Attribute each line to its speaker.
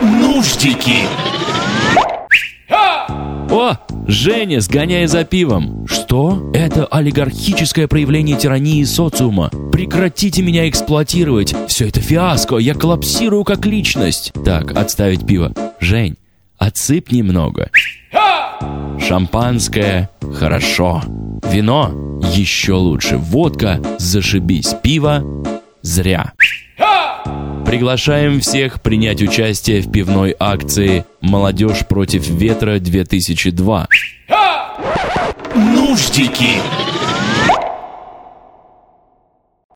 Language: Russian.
Speaker 1: Нуждики!
Speaker 2: О, Женя, сгоняй за пивом. Что? Это олигархическое проявление тирании социума. Прекратите меня эксплуатировать. Все это фиаско, я коллапсирую как личность. Так, отставить пиво. Жень, отсыпь немного. Шампанское – хорошо. Вино – еще лучше. Водка – зашибись. Пиво – зря. Приглашаем всех принять участие в пивной акции «Молодежь против ветра 2002».
Speaker 1: Нуждики!